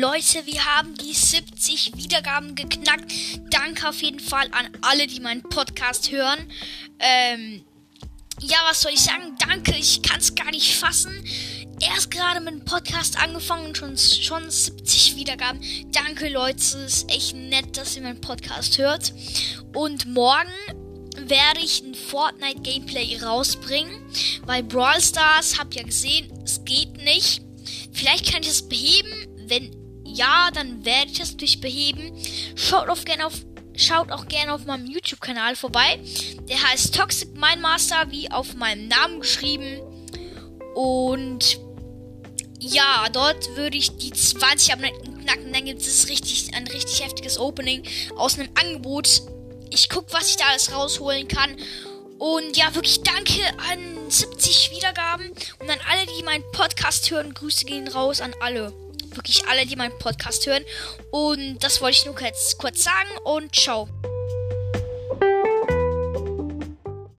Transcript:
Leute, wir haben die 70 Wiedergaben geknackt. Danke auf jeden Fall an alle, die meinen Podcast hören. Ähm, ja, was soll ich sagen? Danke, ich kann es gar nicht fassen. Erst gerade mit dem Podcast angefangen und schon, schon 70 Wiedergaben. Danke, Leute. Es ist echt nett, dass ihr meinen Podcast hört. Und morgen werde ich ein Fortnite Gameplay rausbringen. Weil Brawl Stars, habt ihr gesehen, es geht nicht. Vielleicht kann ich es beheben. Wenn ja, dann werde ich das natürlich beheben. Schaut, auf gerne auf, schaut auch gerne auf meinem YouTube-Kanal vorbei. Der heißt Toxic Mind Master, wie auf meinem Namen geschrieben. Und ja, dort würde ich die 20 Abonnenten knacken. Dann gibt es richtig, ein richtig heftiges Opening aus einem Angebot. Ich gucke, was ich da alles rausholen kann. Und ja, wirklich danke an 70 Wiedergaben und an alle, die meinen Podcast hören. Grüße gehen raus an alle. Wirklich alle, die meinen Podcast hören. Und das wollte ich nur kurz, kurz sagen und ciao.